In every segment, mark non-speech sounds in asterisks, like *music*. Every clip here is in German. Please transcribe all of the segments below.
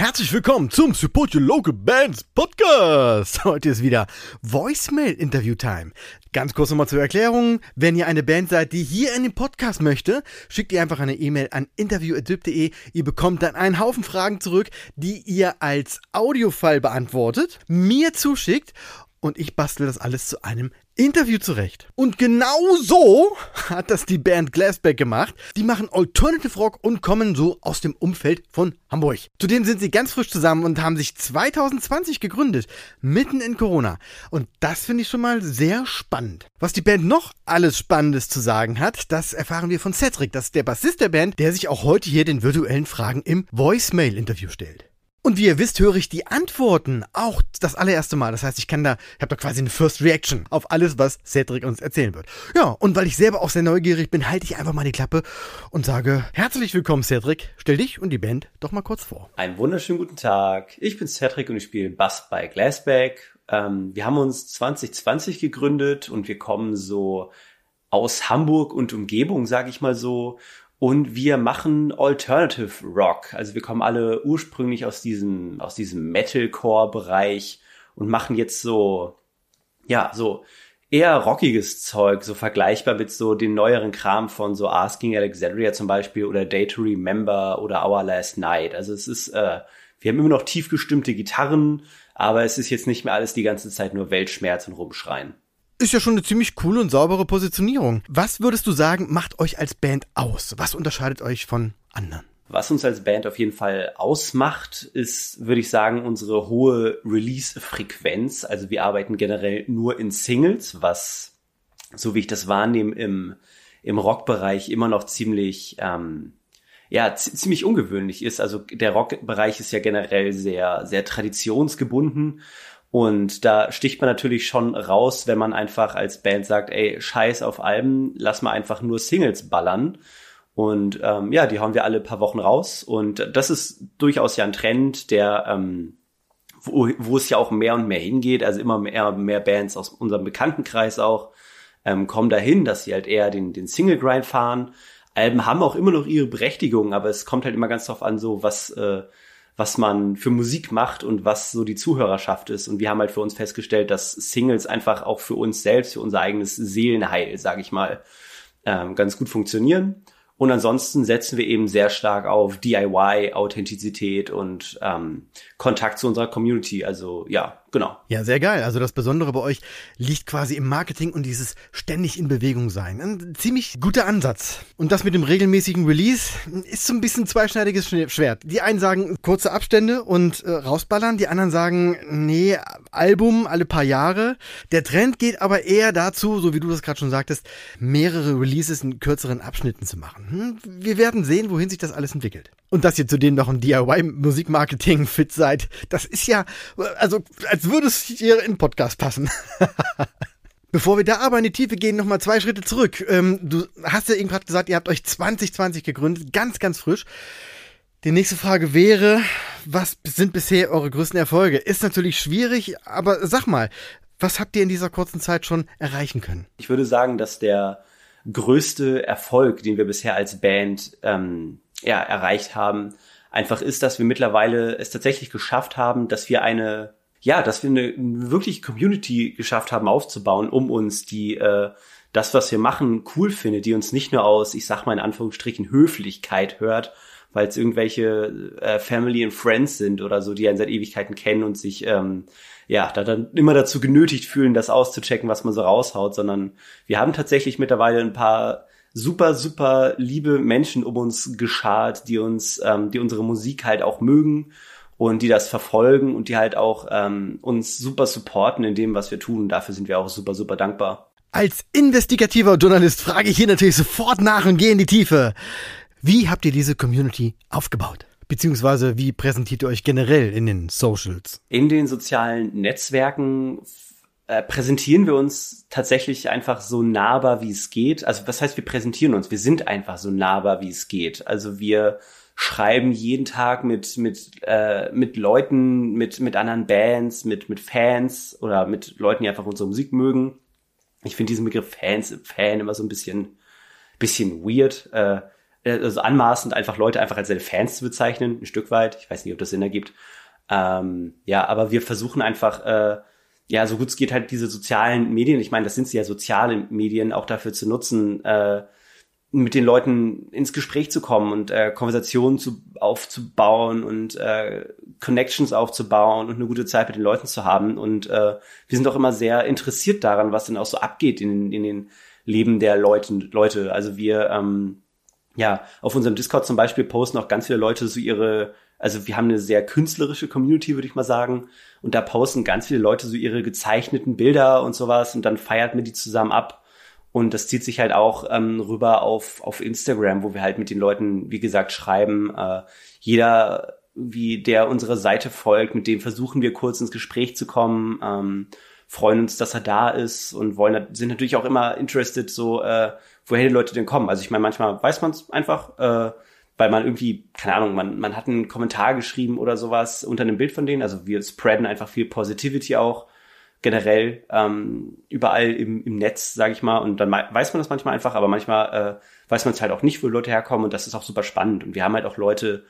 Herzlich willkommen zum Support Your Local Bands Podcast. *laughs* Heute ist wieder Voicemail Interview Time. Ganz kurz nochmal zur Erklärung. Wenn ihr eine Band seid, die hier in den Podcast möchte, schickt ihr einfach eine E-Mail an interview.de. Ihr bekommt dann einen Haufen Fragen zurück, die ihr als Audiofile beantwortet, mir zuschickt und ich bastel das alles zu einem Interview zurecht. Und genau so hat das die Band Glassback gemacht. Die machen Alternative Rock und kommen so aus dem Umfeld von Hamburg. Zudem sind sie ganz frisch zusammen und haben sich 2020 gegründet, mitten in Corona. Und das finde ich schon mal sehr spannend. Was die Band noch alles Spannendes zu sagen hat, das erfahren wir von Cedric. Das ist der Bassist der Band, der sich auch heute hier den virtuellen Fragen im Voicemail-Interview stellt. Und wie ihr wisst, höre ich die Antworten auch das allererste Mal. Das heißt, ich kann da, habe da quasi eine First Reaction auf alles, was Cedric uns erzählen wird. Ja, und weil ich selber auch sehr neugierig bin, halte ich einfach mal die Klappe und sage, herzlich willkommen Cedric. Stell dich und die Band doch mal kurz vor. Einen wunderschönen guten Tag. Ich bin Cedric und ich spiele Bass bei Glassback. Ähm, wir haben uns 2020 gegründet und wir kommen so aus Hamburg und Umgebung, sage ich mal so. Und wir machen Alternative Rock. Also wir kommen alle ursprünglich aus diesem, aus diesem Metalcore-Bereich und machen jetzt so, ja, so eher rockiges Zeug, so vergleichbar mit so den neueren Kram von so Asking Alexandria zum Beispiel oder Day to Remember oder Our Last Night. Also es ist, äh, wir haben immer noch tief gestimmte Gitarren, aber es ist jetzt nicht mehr alles die ganze Zeit nur Weltschmerz und Rumschreien. Ist ja schon eine ziemlich coole und saubere Positionierung. Was würdest du sagen, macht euch als Band aus? Was unterscheidet euch von anderen? Was uns als Band auf jeden Fall ausmacht, ist, würde ich sagen, unsere hohe Release-Frequenz. Also wir arbeiten generell nur in Singles, was, so wie ich das wahrnehme, im, im Rockbereich immer noch ziemlich, ähm, ja, ziemlich ungewöhnlich ist. Also der Rockbereich ist ja generell sehr, sehr traditionsgebunden. Und da sticht man natürlich schon raus, wenn man einfach als Band sagt, ey, scheiß auf Alben, lass mal einfach nur Singles ballern. Und ähm, ja, die hauen wir alle paar Wochen raus. Und das ist durchaus ja ein Trend, der, ähm, wo, wo es ja auch mehr und mehr hingeht. Also immer mehr, mehr Bands aus unserem Bekanntenkreis auch ähm, kommen dahin, dass sie halt eher den, den Single-Grind fahren. Alben haben auch immer noch ihre Berechtigung, aber es kommt halt immer ganz drauf an, so was, äh, was man für Musik macht und was so die Zuhörerschaft ist. Und wir haben halt für uns festgestellt, dass Singles einfach auch für uns selbst, für unser eigenes Seelenheil, sage ich mal, ähm, ganz gut funktionieren. Und ansonsten setzen wir eben sehr stark auf DIY, Authentizität und ähm, Kontakt zu unserer Community. Also ja, genau. Ja, sehr geil. Also das Besondere bei euch liegt quasi im Marketing und dieses ständig in Bewegung sein. Ein ziemlich guter Ansatz. Und das mit dem regelmäßigen Release ist so ein bisschen zweischneidiges Schwert. Die einen sagen kurze Abstände und äh, rausballern, die anderen sagen, nee, Album alle paar Jahre. Der Trend geht aber eher dazu, so wie du das gerade schon sagtest, mehrere Releases in kürzeren Abschnitten zu machen. Hm, wir werden sehen, wohin sich das alles entwickelt. Und dass ihr zudem noch ein DIY-Musikmarketing fit seid, das ist ja, also als würde es hier in Podcast passen. *laughs* Bevor wir da aber in die Tiefe gehen, nochmal zwei Schritte zurück. Ähm, du hast ja eben gerade gesagt, ihr habt euch 2020 gegründet, ganz, ganz frisch. Die nächste Frage wäre, was sind bisher eure größten Erfolge? Ist natürlich schwierig, aber sag mal, was habt ihr in dieser kurzen Zeit schon erreichen können? Ich würde sagen, dass der größte Erfolg, den wir bisher als Band ähm, ja, erreicht haben, einfach ist, dass wir mittlerweile es tatsächlich geschafft haben, dass wir eine, ja, dass wir eine wirklich Community geschafft haben aufzubauen, um uns die äh, das, was wir machen, cool findet, die uns nicht nur aus, ich sag mal in Anführungsstrichen, Höflichkeit hört, weil es irgendwelche äh, Family and Friends sind oder so, die einen seit Ewigkeiten kennen und sich ähm, ja da dann immer dazu genötigt fühlen, das auszuchecken, was man so raushaut, sondern wir haben tatsächlich mittlerweile ein paar super, super liebe Menschen um uns geschart, die uns, ähm, die unsere Musik halt auch mögen und die das verfolgen und die halt auch ähm, uns super supporten in dem, was wir tun. Dafür sind wir auch super, super dankbar. Als investigativer Journalist frage ich hier natürlich sofort nach und gehe in die Tiefe. Wie habt ihr diese Community aufgebaut? Beziehungsweise wie präsentiert ihr euch generell in den Socials? In den sozialen Netzwerken äh, präsentieren wir uns tatsächlich einfach so nahbar, wie es geht. Also was heißt, wir präsentieren uns? Wir sind einfach so nahbar, wie es geht. Also wir schreiben jeden Tag mit mit äh, mit Leuten, mit mit anderen Bands, mit mit Fans oder mit Leuten, die einfach unsere Musik mögen. Ich finde diesen Begriff Fans, Fan immer so ein bisschen bisschen weird, äh, also anmaßend, einfach Leute einfach als seine Fans zu bezeichnen, ein Stück weit. Ich weiß nicht, ob das Sinn ergibt. Ähm, ja, aber wir versuchen einfach, äh, ja, so gut es geht halt diese sozialen Medien, ich meine, das sind sie ja soziale Medien, auch dafür zu nutzen, äh, mit den Leuten ins Gespräch zu kommen und äh, Konversationen zu, aufzubauen und äh, Connections aufzubauen und eine gute Zeit mit den Leuten zu haben. Und äh, wir sind auch immer sehr interessiert daran, was denn auch so abgeht in, in den Leben der Leute. Leute. Also wir, ähm, ja, auf unserem Discord zum Beispiel posten auch ganz viele Leute so ihre, also wir haben eine sehr künstlerische Community, würde ich mal sagen. Und da posten ganz viele Leute so ihre gezeichneten Bilder und sowas und dann feiert man die zusammen ab. Und das zieht sich halt auch ähm, rüber auf, auf Instagram, wo wir halt mit den Leuten, wie gesagt, schreiben. Äh, jeder, wie der unsere Seite folgt, mit dem versuchen wir kurz ins Gespräch zu kommen, ähm, freuen uns, dass er da ist und wollen, sind natürlich auch immer interested, so, äh, woher die Leute denn kommen. Also ich meine, manchmal weiß man es einfach, äh, weil man irgendwie, keine Ahnung, man, man hat einen Kommentar geschrieben oder sowas unter einem Bild von denen. Also wir spreaden einfach viel Positivity auch generell ähm, überall im, im Netz, sage ich mal. Und dann weiß man das manchmal einfach, aber manchmal äh, weiß man es halt auch nicht, wo Leute herkommen. Und das ist auch super spannend. Und wir haben halt auch Leute,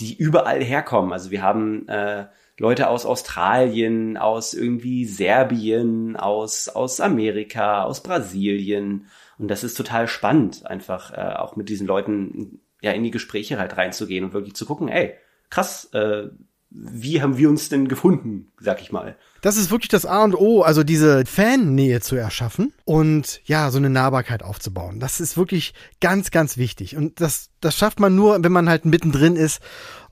die überall herkommen. Also wir haben äh, Leute aus Australien, aus irgendwie Serbien, aus, aus Amerika, aus Brasilien. Und das ist total spannend, einfach äh, auch mit diesen Leuten ja in die Gespräche halt reinzugehen und wirklich zu gucken, ey, krass, äh, wie haben wir uns denn gefunden, sag ich mal. Das ist wirklich das A und O, also diese Fannähe zu erschaffen und ja, so eine Nahbarkeit aufzubauen. Das ist wirklich ganz, ganz wichtig. Und das, das schafft man nur, wenn man halt mittendrin ist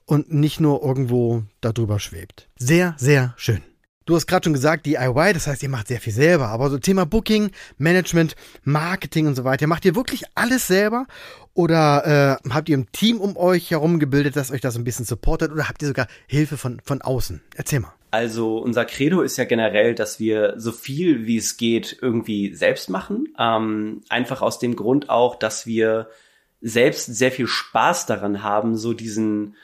und nicht nur irgendwo darüber schwebt. Sehr, sehr schön. Du hast gerade schon gesagt, DIY, das heißt, ihr macht sehr viel selber, aber so Thema Booking, Management, Marketing und so weiter, macht ihr wirklich alles selber oder äh, habt ihr ein Team um euch herum gebildet, das euch das ein bisschen supportet oder habt ihr sogar Hilfe von, von außen? Erzähl mal. Also unser Credo ist ja generell, dass wir so viel wie es geht irgendwie selbst machen. Ähm, einfach aus dem Grund auch, dass wir selbst sehr viel Spaß daran haben, so diesen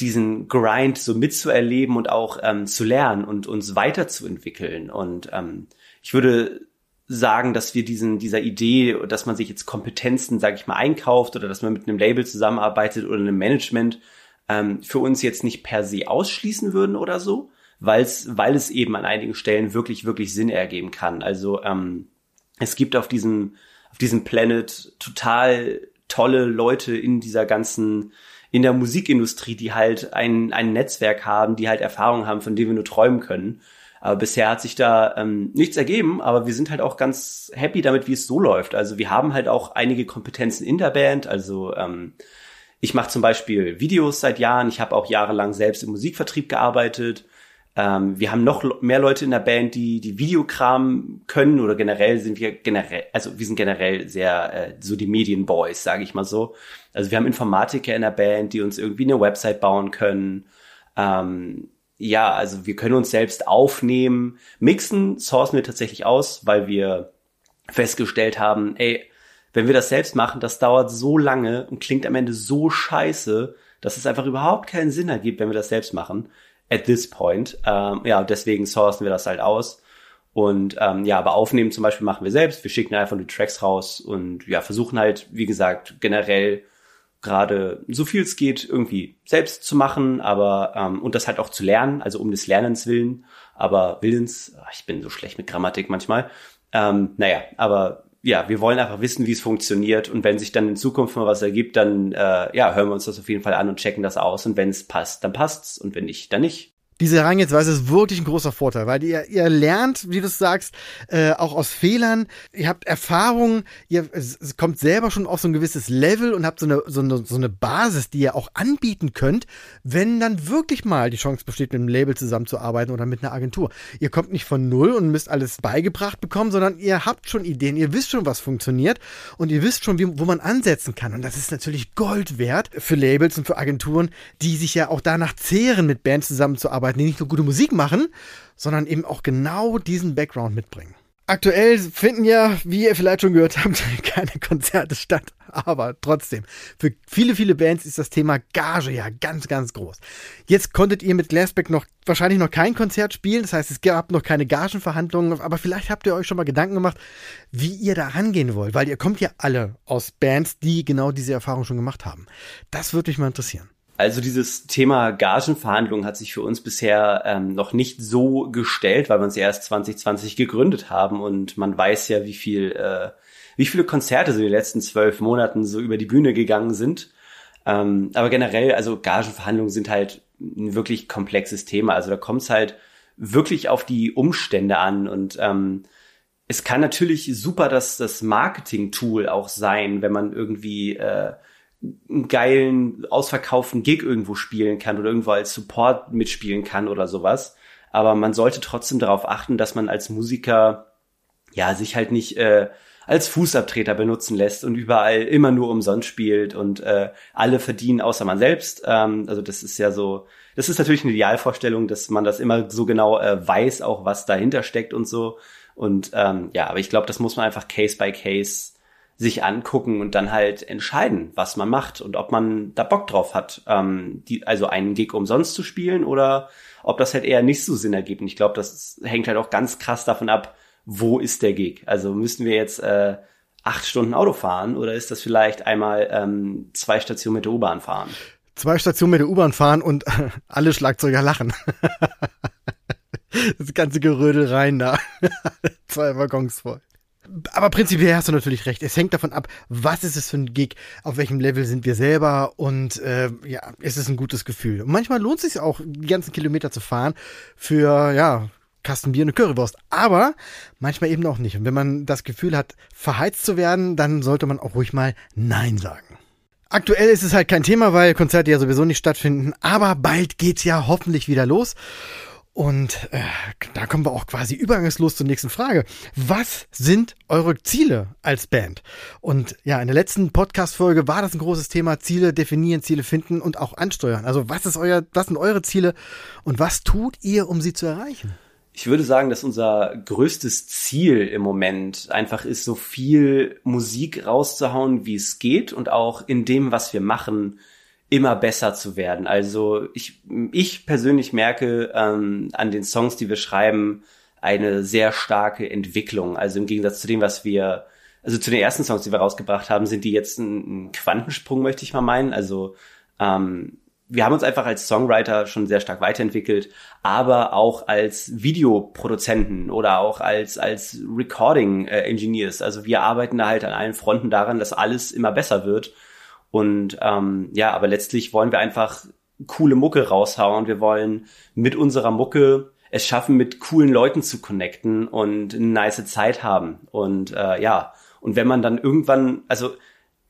diesen Grind so mitzuerleben und auch ähm, zu lernen und uns weiterzuentwickeln. Und ähm, ich würde sagen, dass wir diesen dieser Idee, dass man sich jetzt Kompetenzen, sage ich mal, einkauft oder dass man mit einem Label zusammenarbeitet oder einem Management, ähm, für uns jetzt nicht per se ausschließen würden oder so, weil's, weil es eben an einigen Stellen wirklich wirklich Sinn ergeben kann. Also ähm, es gibt auf diesem auf diesem Planet total tolle Leute in dieser ganzen in der Musikindustrie, die halt ein, ein Netzwerk haben, die halt Erfahrungen haben, von denen wir nur träumen können. Aber bisher hat sich da ähm, nichts ergeben, aber wir sind halt auch ganz happy damit, wie es so läuft. Also wir haben halt auch einige Kompetenzen in der Band. Also ähm, ich mache zum Beispiel Videos seit Jahren. Ich habe auch jahrelang selbst im Musikvertrieb gearbeitet. Ähm, wir haben noch mehr Leute in der Band, die die Videokram können oder generell sind wir generell, also wir sind generell sehr äh, so die Medienboys, sage ich mal so. Also wir haben Informatiker in der Band, die uns irgendwie eine Website bauen können. Ähm, ja, also wir können uns selbst aufnehmen. Mixen sourcen wir tatsächlich aus, weil wir festgestellt haben, ey, wenn wir das selbst machen, das dauert so lange und klingt am Ende so scheiße, dass es einfach überhaupt keinen Sinn ergibt, wenn wir das selbst machen at this point. Ähm, ja, deswegen sourcen wir das halt aus. Und ähm, ja, aber aufnehmen zum Beispiel machen wir selbst. Wir schicken einfach die Tracks raus und ja, versuchen halt, wie gesagt, generell gerade so viel es geht irgendwie selbst zu machen, aber ähm, und das halt auch zu lernen, also um des Lernens willen, aber Willens, ach, ich bin so schlecht mit Grammatik manchmal. Ähm, naja, aber ja, wir wollen einfach wissen, wie es funktioniert. Und wenn sich dann in Zukunft mal was ergibt, dann äh, ja, hören wir uns das auf jeden Fall an und checken das aus. Und wenn es passt, dann passt's. Und wenn nicht, dann nicht. Diese Herangehensweise ist wirklich ein großer Vorteil, weil ihr, ihr lernt, wie du sagst, äh, auch aus Fehlern. Ihr habt Erfahrungen, ihr es kommt selber schon auf so ein gewisses Level und habt so eine, so, eine, so eine Basis, die ihr auch anbieten könnt, wenn dann wirklich mal die Chance besteht, mit einem Label zusammenzuarbeiten oder mit einer Agentur. Ihr kommt nicht von null und müsst alles beigebracht bekommen, sondern ihr habt schon Ideen, ihr wisst schon, was funktioniert und ihr wisst schon, wie, wo man ansetzen kann. Und das ist natürlich Gold wert für Labels und für Agenturen, die sich ja auch danach zehren, mit Bands zusammenzuarbeiten arbeiten, die nicht nur gute Musik machen, sondern eben auch genau diesen Background mitbringen. Aktuell finden ja, wie ihr vielleicht schon gehört habt, *laughs* keine Konzerte statt. Aber trotzdem, für viele, viele Bands ist das Thema Gage ja ganz, ganz groß. Jetzt konntet ihr mit Glassback noch wahrscheinlich noch kein Konzert spielen. Das heißt, es gab noch keine Gagenverhandlungen. Aber vielleicht habt ihr euch schon mal Gedanken gemacht, wie ihr da rangehen wollt. Weil ihr kommt ja alle aus Bands, die genau diese Erfahrung schon gemacht haben. Das würde mich mal interessieren. Also dieses Thema Gagenverhandlungen hat sich für uns bisher ähm, noch nicht so gestellt, weil wir uns erst 2020 gegründet haben und man weiß ja, wie viel, äh, wie viele Konzerte so in den letzten zwölf Monaten so über die Bühne gegangen sind. Ähm, aber generell, also Gagenverhandlungen sind halt ein wirklich komplexes Thema. Also da kommt es halt wirklich auf die Umstände an und ähm, es kann natürlich super das, das Marketing-Tool auch sein, wenn man irgendwie äh, einen geilen, ausverkauften Gig irgendwo spielen kann oder irgendwo als Support mitspielen kann oder sowas. Aber man sollte trotzdem darauf achten, dass man als Musiker ja sich halt nicht äh, als Fußabtreter benutzen lässt und überall immer nur umsonst spielt und äh, alle verdienen außer man selbst. Ähm, also das ist ja so, das ist natürlich eine Idealvorstellung, dass man das immer so genau äh, weiß, auch was dahinter steckt und so. Und ähm, ja, aber ich glaube, das muss man einfach Case by Case sich angucken und dann halt entscheiden, was man macht und ob man da Bock drauf hat, ähm, die, also einen Gig umsonst zu spielen oder ob das halt eher nicht so Sinn ergibt. Und ich glaube, das hängt halt auch ganz krass davon ab, wo ist der Gig. Also müssen wir jetzt äh, acht Stunden Auto fahren oder ist das vielleicht einmal ähm, zwei Stationen mit der U-Bahn fahren? Zwei Stationen mit der U-Bahn fahren und *laughs* alle Schlagzeuger lachen. *laughs* das ganze Gerödel rein da. *laughs* Zwei Waggons voll aber prinzipiell hast du natürlich recht. Es hängt davon ab, was ist es für ein Gig, auf welchem Level sind wir selber und äh, ja, ist ein gutes Gefühl. Und manchmal lohnt es sich auch, die ganzen Kilometer zu fahren für, ja, Kasten Bier und eine Currywurst. Aber manchmal eben auch nicht. Und wenn man das Gefühl hat, verheizt zu werden, dann sollte man auch ruhig mal Nein sagen. Aktuell ist es halt kein Thema, weil Konzerte ja sowieso nicht stattfinden. Aber bald geht's ja hoffentlich wieder los. Und äh, da kommen wir auch quasi übergangslos zur nächsten Frage. Was sind eure Ziele als Band? Und ja, in der letzten Podcast-Folge war das ein großes Thema. Ziele definieren, Ziele finden und auch ansteuern. Also was ist euer, was sind eure Ziele und was tut ihr, um sie zu erreichen? Ich würde sagen, dass unser größtes Ziel im Moment einfach ist, so viel Musik rauszuhauen, wie es geht und auch in dem, was wir machen, immer besser zu werden. Also ich, ich persönlich merke ähm, an den Songs, die wir schreiben, eine sehr starke Entwicklung. Also im Gegensatz zu dem, was wir, also zu den ersten Songs, die wir rausgebracht haben, sind die jetzt ein, ein Quantensprung, möchte ich mal meinen. Also ähm, wir haben uns einfach als Songwriter schon sehr stark weiterentwickelt, aber auch als Videoproduzenten oder auch als, als Recording äh. Also wir arbeiten da halt an allen Fronten daran, dass alles immer besser wird und ähm, ja, aber letztlich wollen wir einfach coole Mucke raushauen. Wir wollen mit unserer Mucke es schaffen, mit coolen Leuten zu connecten und eine nice Zeit haben. Und äh, ja, und wenn man dann irgendwann, also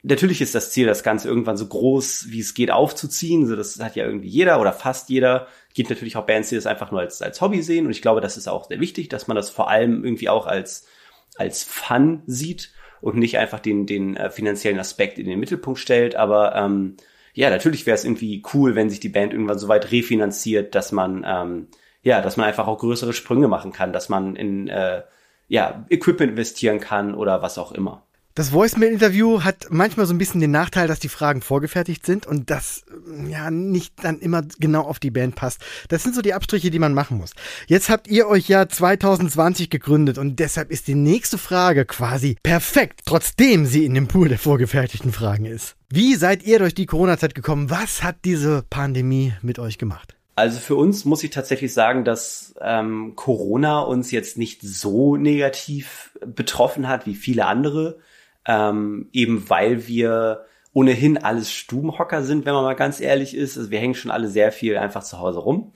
natürlich ist das Ziel, das Ganze irgendwann so groß wie es geht aufzuziehen. So, das hat ja irgendwie jeder oder fast jeder. Gibt natürlich auch Bands, die das einfach nur als, als Hobby sehen. Und ich glaube, das ist auch sehr wichtig, dass man das vor allem irgendwie auch als, als Fun sieht und nicht einfach den, den äh, finanziellen Aspekt in den Mittelpunkt stellt. Aber ähm, ja, natürlich wäre es irgendwie cool, wenn sich die Band irgendwann so weit refinanziert, dass man ähm, ja, dass man einfach auch größere Sprünge machen kann, dass man in äh, ja, Equipment investieren kann oder was auch immer. Das Voicemail-Interview hat manchmal so ein bisschen den Nachteil, dass die Fragen vorgefertigt sind und das ja nicht dann immer genau auf die Band passt. Das sind so die Abstriche, die man machen muss. Jetzt habt ihr euch ja 2020 gegründet und deshalb ist die nächste Frage quasi perfekt, trotzdem sie in dem Pool der vorgefertigten Fragen ist. Wie seid ihr durch die Corona-Zeit gekommen? Was hat diese Pandemie mit euch gemacht? Also für uns muss ich tatsächlich sagen, dass ähm, Corona uns jetzt nicht so negativ betroffen hat wie viele andere ähm, eben weil wir ohnehin alles Stubenhocker sind, wenn man mal ganz ehrlich ist. Also wir hängen schon alle sehr viel einfach zu Hause rum.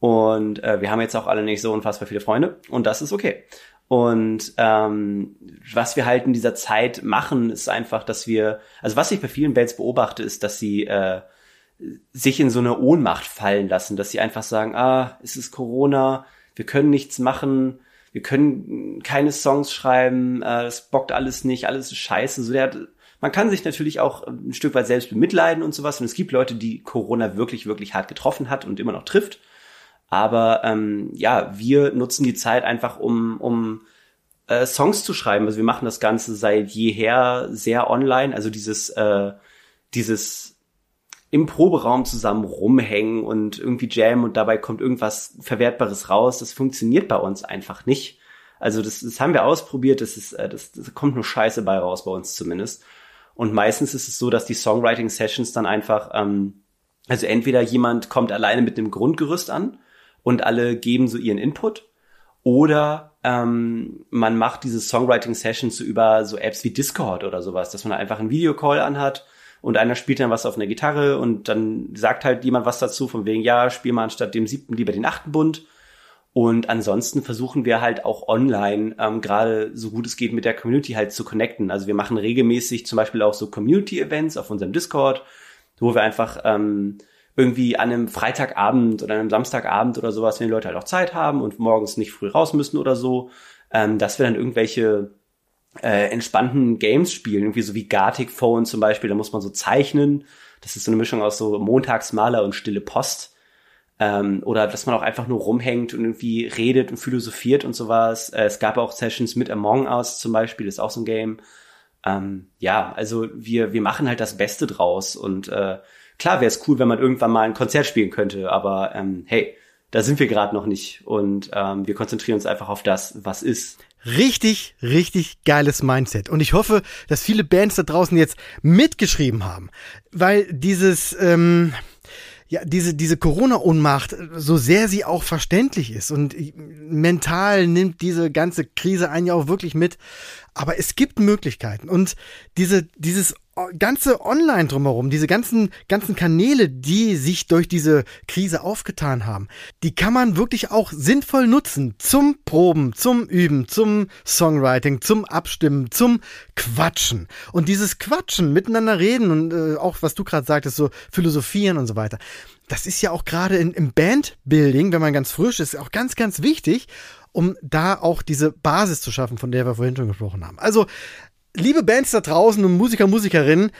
Und äh, wir haben jetzt auch alle nicht so unfassbar viele Freunde und das ist okay. Und ähm, was wir halt in dieser Zeit machen, ist einfach, dass wir, also was ich bei vielen Bands beobachte, ist, dass sie äh, sich in so eine Ohnmacht fallen lassen, dass sie einfach sagen, ah, es ist Corona, wir können nichts machen, wir können keine Songs schreiben, äh, das bockt alles nicht, alles ist scheiße. So der hat, man kann sich natürlich auch ein Stück weit selbst bemitleiden und sowas. Und es gibt Leute, die Corona wirklich, wirklich hart getroffen hat und immer noch trifft. Aber ähm, ja, wir nutzen die Zeit einfach, um, um äh, Songs zu schreiben. Also wir machen das Ganze seit jeher sehr online. Also dieses, äh, dieses im Proberaum zusammen rumhängen und irgendwie jammen und dabei kommt irgendwas Verwertbares raus. Das funktioniert bei uns einfach nicht. Also das, das haben wir ausprobiert, das, ist, äh, das, das kommt nur Scheiße bei raus, bei uns zumindest. Und meistens ist es so, dass die Songwriting-Sessions dann einfach, ähm, also entweder jemand kommt alleine mit einem Grundgerüst an und alle geben so ihren Input oder ähm, man macht diese Songwriting-Sessions so über so Apps wie Discord oder sowas, dass man einfach einen Videocall anhat und einer spielt dann was auf einer Gitarre und dann sagt halt jemand was dazu, von wegen, ja, spiel mal anstatt dem siebten lieber den achten Bund. Und ansonsten versuchen wir halt auch online, ähm, gerade so gut es geht, mit der Community halt zu connecten. Also wir machen regelmäßig zum Beispiel auch so Community-Events auf unserem Discord, wo wir einfach ähm, irgendwie an einem Freitagabend oder einem Samstagabend oder sowas, wenn die Leute halt auch Zeit haben und morgens nicht früh raus müssen oder so, ähm, dass wir dann irgendwelche äh, entspannten Games spielen, irgendwie so wie Gartic Phone zum Beispiel, da muss man so zeichnen. Das ist so eine Mischung aus so Montagsmaler und stille Post. Ähm, oder dass man auch einfach nur rumhängt und irgendwie redet und philosophiert und sowas. Äh, es gab auch Sessions mit Among Us zum Beispiel, ist auch so ein Game. Ähm, ja, also wir, wir machen halt das Beste draus und äh, klar wäre es cool, wenn man irgendwann mal ein Konzert spielen könnte, aber ähm, hey, da sind wir gerade noch nicht und ähm, wir konzentrieren uns einfach auf das, was ist. Richtig, richtig geiles Mindset. Und ich hoffe, dass viele Bands da draußen jetzt mitgeschrieben haben, weil dieses, ähm, ja, diese, diese Corona-Ohnmacht, so sehr sie auch verständlich ist und mental nimmt diese ganze Krise einen ja auch wirklich mit. Aber es gibt Möglichkeiten und diese, dieses ganze Online drumherum, diese ganzen, ganzen Kanäle, die sich durch diese Krise aufgetan haben, die kann man wirklich auch sinnvoll nutzen zum Proben, zum Üben, zum Songwriting, zum Abstimmen, zum Quatschen. Und dieses Quatschen, miteinander reden und äh, auch was du gerade sagtest, so philosophieren und so weiter. Das ist ja auch gerade im Bandbuilding, wenn man ganz frisch ist, auch ganz, ganz wichtig um da auch diese Basis zu schaffen, von der wir vorhin schon gesprochen haben. Also liebe Bands da draußen und Musiker, Musikerinnen,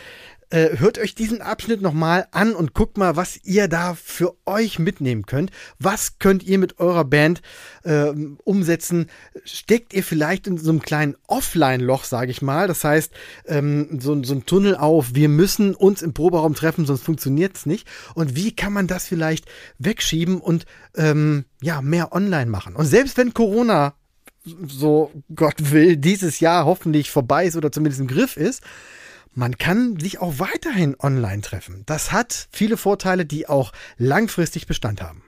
äh, hört euch diesen Abschnitt nochmal an und guckt mal, was ihr da für euch mitnehmen könnt. Was könnt ihr mit eurer Band äh, umsetzen? Steckt ihr vielleicht in so einem kleinen Offline-Loch, sage ich mal? Das heißt, ähm, so, so ein Tunnel auf, wir müssen uns im Proberaum treffen, sonst funktioniert es nicht. Und wie kann man das vielleicht wegschieben und ähm, ja, mehr online machen? Und selbst wenn Corona so Gott will, dieses Jahr hoffentlich vorbei ist oder zumindest im Griff ist, man kann sich auch weiterhin online treffen. Das hat viele Vorteile, die auch langfristig Bestand haben.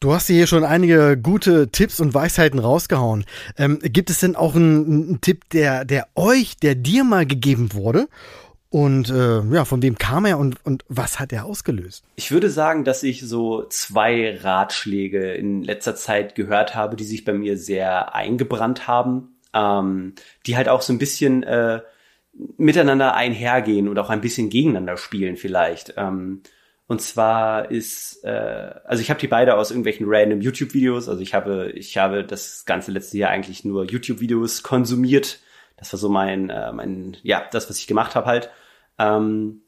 Du hast hier schon einige gute Tipps und Weisheiten rausgehauen. Ähm, gibt es denn auch einen, einen Tipp, der, der euch, der dir mal gegeben wurde? Und äh, ja, von wem kam er und, und was hat er ausgelöst? Ich würde sagen, dass ich so zwei Ratschläge in letzter Zeit gehört habe, die sich bei mir sehr eingebrannt haben, ähm, die halt auch so ein bisschen äh, miteinander einhergehen und auch ein bisschen gegeneinander spielen vielleicht. Ähm, und zwar ist, äh, also ich habe die beide aus irgendwelchen random YouTube-Videos. Also ich habe, ich habe das ganze letzte Jahr eigentlich nur YouTube-Videos konsumiert. Das war so mein, äh, mein, ja, das, was ich gemacht habe halt. Ähm,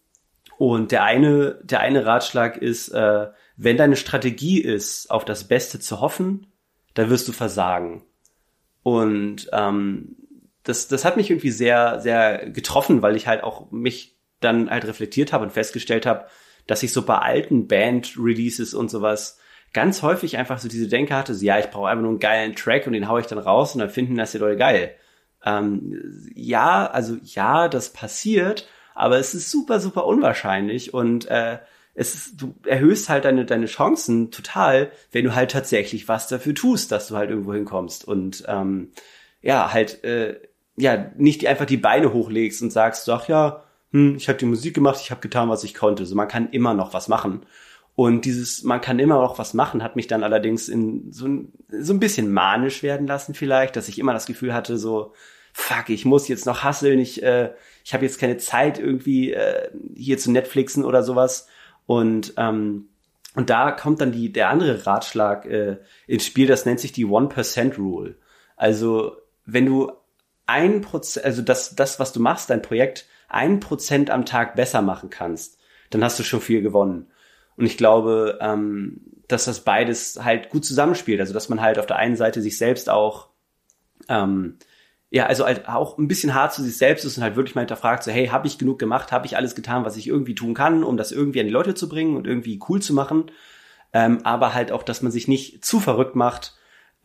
und der eine, der eine Ratschlag ist, äh, wenn deine Strategie ist, auf das Beste zu hoffen, dann wirst du versagen. Und ähm, das, das hat mich irgendwie sehr, sehr getroffen, weil ich halt auch mich dann halt reflektiert habe und festgestellt habe, dass ich so bei alten Band-Releases und sowas ganz häufig einfach so diese Denke hatte, so, ja, ich brauche einfach nur einen geilen Track und den haue ich dann raus und dann finden das die Leute geil. Ähm, ja, also ja, das passiert, aber es ist super, super unwahrscheinlich und äh, es ist, du erhöhst halt deine, deine Chancen total, wenn du halt tatsächlich was dafür tust, dass du halt irgendwo hinkommst. Und ähm, ja, halt äh, ja, nicht einfach die Beine hochlegst und sagst, ach ja, hm, ich habe die Musik gemacht, ich habe getan, was ich konnte. So, man kann immer noch was machen. Und dieses, man kann immer noch was machen, hat mich dann allerdings in so ein, so ein bisschen manisch werden lassen vielleicht, dass ich immer das Gefühl hatte, so, fuck, ich muss jetzt noch hasseln, ich, äh, ich habe jetzt keine Zeit irgendwie äh, hier zu Netflixen oder sowas. Und ähm, und da kommt dann die, der andere Ratschlag äh, ins Spiel, das nennt sich die One-Percent-Rule. Also, wenn du ein Prozent, also das, das, was du machst, dein Projekt, ein Prozent am Tag besser machen kannst, dann hast du schon viel gewonnen. Und ich glaube, ähm, dass das beides halt gut zusammenspielt. Also, dass man halt auf der einen Seite sich selbst auch ähm, ja, also halt auch ein bisschen hart zu sich selbst ist und halt wirklich mal hinterfragt, so, hey, habe ich genug gemacht, habe ich alles getan, was ich irgendwie tun kann, um das irgendwie an die Leute zu bringen und irgendwie cool zu machen. Ähm, aber halt auch, dass man sich nicht zu verrückt macht.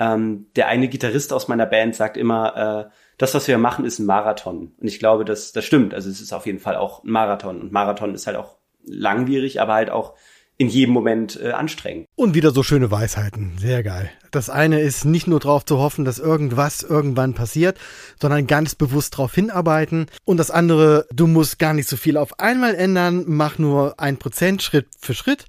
Ähm, der eine Gitarrist aus meiner Band sagt immer, äh, das, was wir machen, ist ein Marathon. Und ich glaube, das, das stimmt. Also es ist auf jeden Fall auch ein Marathon. Und Marathon ist halt auch langwierig, aber halt auch in jedem Moment äh, anstrengend. Und wieder so schöne Weisheiten. Sehr geil. Das eine ist nicht nur darauf zu hoffen, dass irgendwas irgendwann passiert, sondern ganz bewusst darauf hinarbeiten. Und das andere, du musst gar nicht so viel auf einmal ändern, mach nur ein Prozent Schritt für Schritt.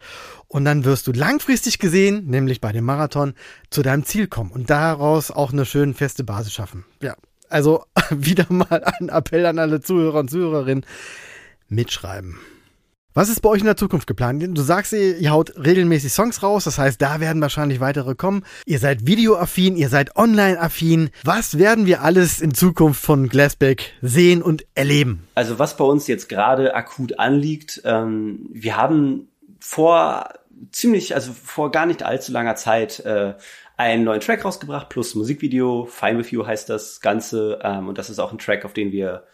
Und dann wirst du langfristig gesehen, nämlich bei dem Marathon, zu deinem Ziel kommen und daraus auch eine schöne feste Basis schaffen. Ja, also *laughs* wieder mal ein Appell an alle Zuhörer und Zuhörerinnen. Mitschreiben. Was ist bei euch in der Zukunft geplant? Du sagst, ihr haut regelmäßig Songs raus, das heißt, da werden wahrscheinlich weitere kommen. Ihr seid videoaffin, ihr seid online-affin. Was werden wir alles in Zukunft von Glassback sehen und erleben? Also was bei uns jetzt gerade akut anliegt, ähm, wir haben vor ziemlich, also vor gar nicht allzu langer Zeit äh, einen neuen Track rausgebracht, plus Musikvideo. Fine With You heißt das Ganze. Ähm, und das ist auch ein Track, auf den wir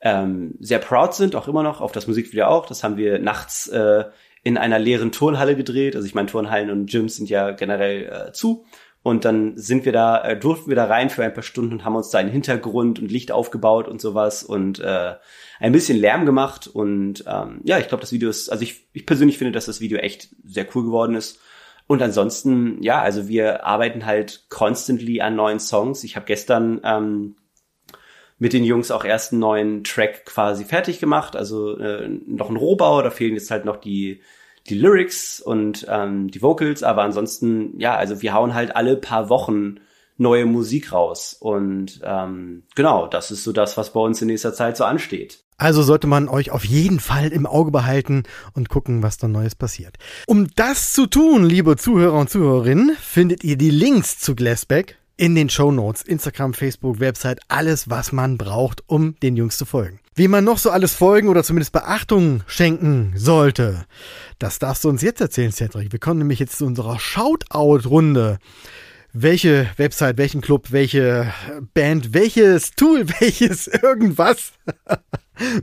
ähm, sehr proud sind, auch immer noch, auf das Musikvideo auch. Das haben wir nachts äh, in einer leeren Turnhalle gedreht. Also ich meine, Turnhallen und Gyms sind ja generell äh, zu. Und dann sind wir da, äh, durften wir da rein für ein paar Stunden und haben uns da einen Hintergrund und Licht aufgebaut und sowas und äh, ein bisschen Lärm gemacht. Und ähm, ja, ich glaube, das Video ist, also ich, ich persönlich finde, dass das Video echt sehr cool geworden ist. Und ansonsten, ja, also wir arbeiten halt constantly an neuen Songs. Ich habe gestern ähm, mit den Jungs auch erst einen neuen Track quasi fertig gemacht. Also äh, noch ein Rohbau, da fehlen jetzt halt noch die, die Lyrics und ähm, die Vocals, aber ansonsten, ja, also wir hauen halt alle paar Wochen neue Musik raus. Und ähm, genau, das ist so das, was bei uns in nächster Zeit so ansteht. Also sollte man euch auf jeden Fall im Auge behalten und gucken, was da Neues passiert. Um das zu tun, liebe Zuhörer und Zuhörerinnen, findet ihr die Links zu Glassback in den Show Notes, Instagram, Facebook, Website, alles, was man braucht, um den Jungs zu folgen. Wie man noch so alles folgen oder zumindest Beachtung schenken sollte, das darfst du uns jetzt erzählen, Cedric. Wir kommen nämlich jetzt zu unserer Shoutout-Runde. Welche Website, welchen Club, welche Band, welches Tool, *laughs* welches irgendwas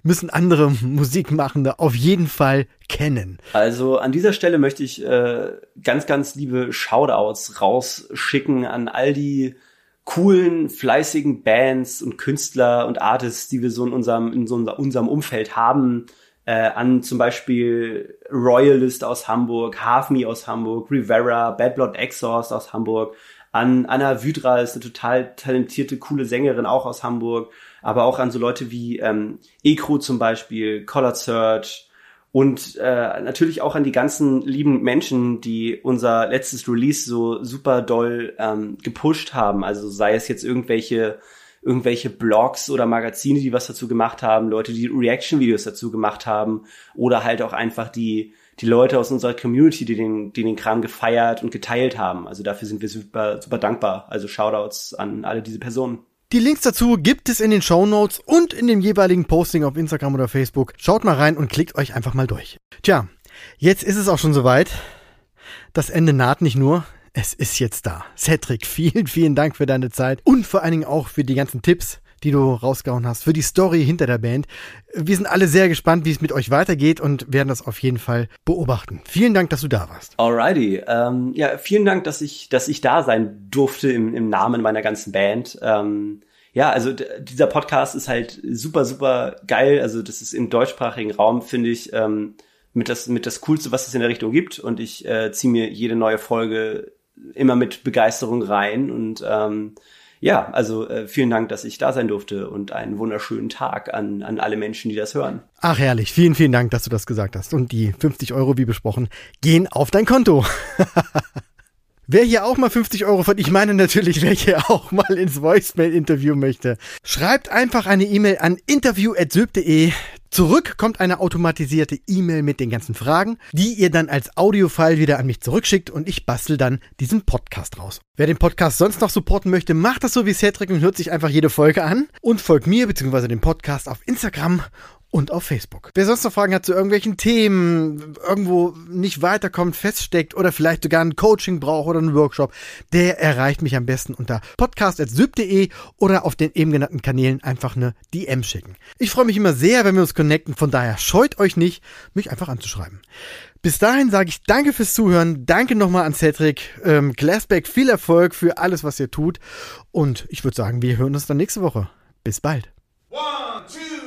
müssen andere Musikmachende auf jeden Fall kennen. Also an dieser Stelle möchte ich äh, ganz, ganz liebe Shoutouts rausschicken an all die coolen, fleißigen Bands und Künstler und Artists, die wir so in unserem, in so unserem Umfeld haben. Äh, an zum Beispiel Royalist aus Hamburg, Half Me aus Hamburg, Rivera, Bad Blood Exhaust aus Hamburg, an Anna Wydra ist eine total talentierte, coole Sängerin auch aus Hamburg aber auch an so Leute wie ähm, Ekro zum Beispiel, Collar Search und äh, natürlich auch an die ganzen lieben Menschen, die unser letztes Release so super doll ähm, gepusht haben. Also sei es jetzt irgendwelche irgendwelche Blogs oder Magazine, die was dazu gemacht haben, Leute, die Reaction-Videos dazu gemacht haben oder halt auch einfach die die Leute aus unserer Community, die den, die den Kram gefeiert und geteilt haben. Also dafür sind wir super, super dankbar. Also Shoutouts an alle diese Personen. Die Links dazu gibt es in den Show Notes und in dem jeweiligen Posting auf Instagram oder Facebook. Schaut mal rein und klickt euch einfach mal durch. Tja, jetzt ist es auch schon soweit. Das Ende naht nicht nur, es ist jetzt da. Cedric, *laughs* vielen, vielen Dank für deine Zeit und vor allen Dingen auch für die ganzen Tipps, die du rausgehauen hast, für die Story hinter der Band. Wir sind alle sehr gespannt, wie es mit euch weitergeht und werden das auf jeden Fall beobachten. Vielen Dank, dass du da warst. Alrighty. Ähm, ja, vielen Dank, dass ich, dass ich da sein durfte im, im Namen meiner ganzen Band. Ähm, ja, also dieser Podcast ist halt super, super geil. Also das ist im deutschsprachigen Raum, finde ich, ähm, mit das, mit das Coolste, was es in der Richtung gibt. Und ich äh, ziehe mir jede neue Folge immer mit Begeisterung rein und ähm, ja, also äh, vielen Dank, dass ich da sein durfte und einen wunderschönen Tag an, an alle Menschen, die das hören. Ach herrlich, vielen, vielen Dank, dass du das gesagt hast. Und die 50 Euro, wie besprochen, gehen auf dein Konto. *laughs* Wer hier auch mal 50 Euro von, ich meine natürlich, wer hier auch mal ins Voicemail-Interview möchte, schreibt einfach eine E-Mail an interview.syb.de. Zurück kommt eine automatisierte E-Mail mit den ganzen Fragen, die ihr dann als Audiofile wieder an mich zurückschickt und ich bastel dann diesen Podcast raus. Wer den Podcast sonst noch supporten möchte, macht das so wie Cedric und hört sich einfach jede Folge an und folgt mir bzw. dem Podcast auf Instagram und auf Facebook. Wer sonst noch Fragen hat zu irgendwelchen Themen, irgendwo nicht weiterkommt, feststeckt oder vielleicht sogar ein Coaching braucht oder einen Workshop, der erreicht mich am besten unter podcast.syb.de oder auf den eben genannten Kanälen einfach eine DM schicken. Ich freue mich immer sehr, wenn wir uns connecten, von daher scheut euch nicht, mich einfach anzuschreiben. Bis dahin sage ich danke fürs Zuhören, danke nochmal an Cedric, ähm, Glassback, viel Erfolg für alles, was ihr tut und ich würde sagen, wir hören uns dann nächste Woche. Bis bald. One, two,